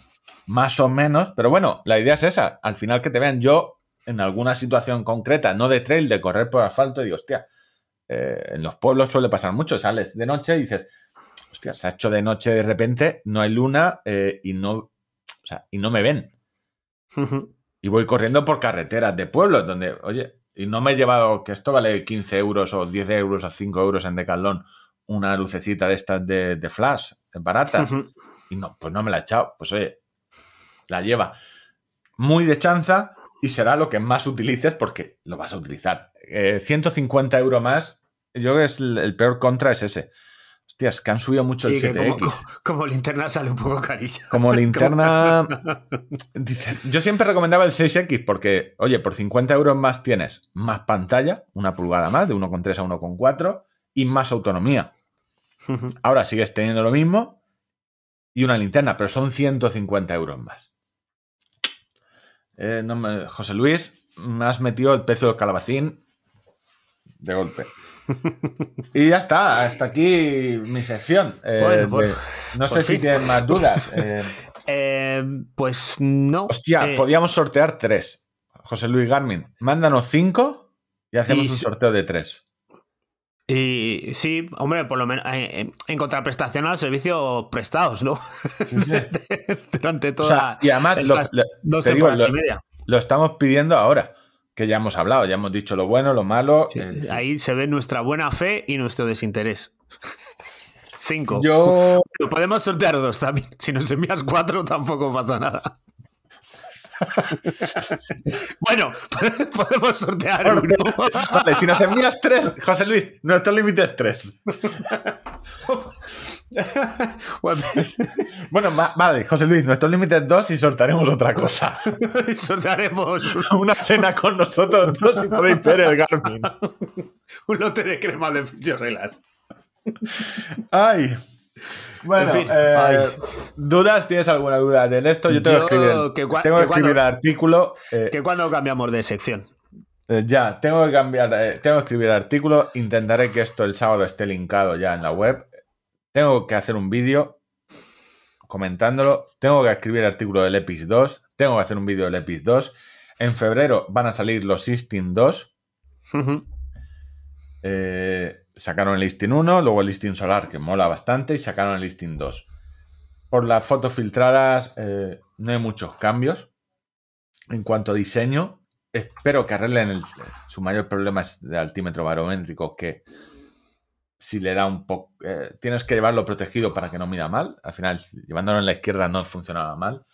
más o menos, pero bueno, la idea es esa, al final que te vean yo en alguna situación concreta, no de trail, de correr por asfalto, y digo, hostia, eh, en los pueblos suele pasar mucho, sales de noche y dices, hostia, se ha hecho de noche de repente, no hay luna eh, y, no, o sea, y no me ven. Y voy corriendo por carreteras de pueblos donde, oye, y no me he llevado, que esto vale 15 euros o 10 euros o 5 euros en Decathlon, una lucecita de estas de, de flash, baratas. Y no, pues no me la he echado. Pues oye, la lleva muy de chanza y será lo que más utilices porque lo vas a utilizar. Eh, 150 euros más, yo creo que es el, el peor contra es ese. Hostias, que han subido mucho Sí, el que 7X. como, como- como linterna sale un poco carilla. Como linterna. Dices, yo siempre recomendaba el 6X porque, oye, por 50 euros más tienes más pantalla, una pulgada más, de 1,3 a 1,4, y más autonomía. Ahora sigues teniendo lo mismo y una linterna, pero son 150 euros más. Eh, no me- José Luis, me has metido el peso del calabacín de golpe. Y ya está, hasta aquí mi sección. Eh, Bueno, por- de- no sé si tienen más dudas. Eh, pues no. hostia, podíamos sortear tres. José Luis Garmin, mándanos cinco y hacemos Y un sorteo de tres. Y sí, hombre, por lo menos eh, eh, en contraprestación a los servicios prestados, ¿no? Durante O toda sea, y además lo, dos te digo, temporadas lo- y media. lo estamos pidiendo ahora, que ya hemos hablado, ya hemos dicho lo bueno, lo malo. Sí, eh, Ahí se ve nuestra buena fe y nuestro desinterés. Cinco. Yo Lo podemos sortear dos también. Si nos envías cuatro, tampoco pasa nada. Bueno, podemos sortear uno. Vale, si nos envías tres, José Luis, nuestro límite es tres. bueno, vale, José Luis, nuestro límite es dos y sortearemos otra cosa. sortearemos una cena con nosotros dos y podéis ver el Garmin. Un lote de crema de reglas. Ay. Bueno, eh, ¿dudas? ¿Tienes alguna duda de esto? Yo tengo que escribir, tengo que escribir artículo. Eh, que cuando cambiamos de sección. Eh, ya, tengo que cambiar, tengo que escribir artículo. Intentaré que esto el sábado esté linkado ya en la web. Tengo que hacer un vídeo comentándolo. Tengo que escribir el artículo del EPIS 2. Tengo que hacer un vídeo del EPIS 2. En febrero van a salir los Sisting 2. eh, sacaron el listing 1, luego el listing solar, que mola bastante, y sacaron el listing 2. Por las fotos filtradas eh, no hay muchos cambios. En cuanto a diseño, espero que arreglen su mayor problema es de altímetro barométrico, que si le da un poco... Eh, tienes que llevarlo protegido para que no mida mal. Al final, llevándolo en la izquierda no funcionaba mal.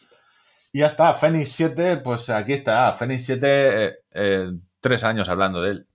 Y ya está, Fenix 7, pues aquí está. Fenix 7, eh, tres años hablando de él.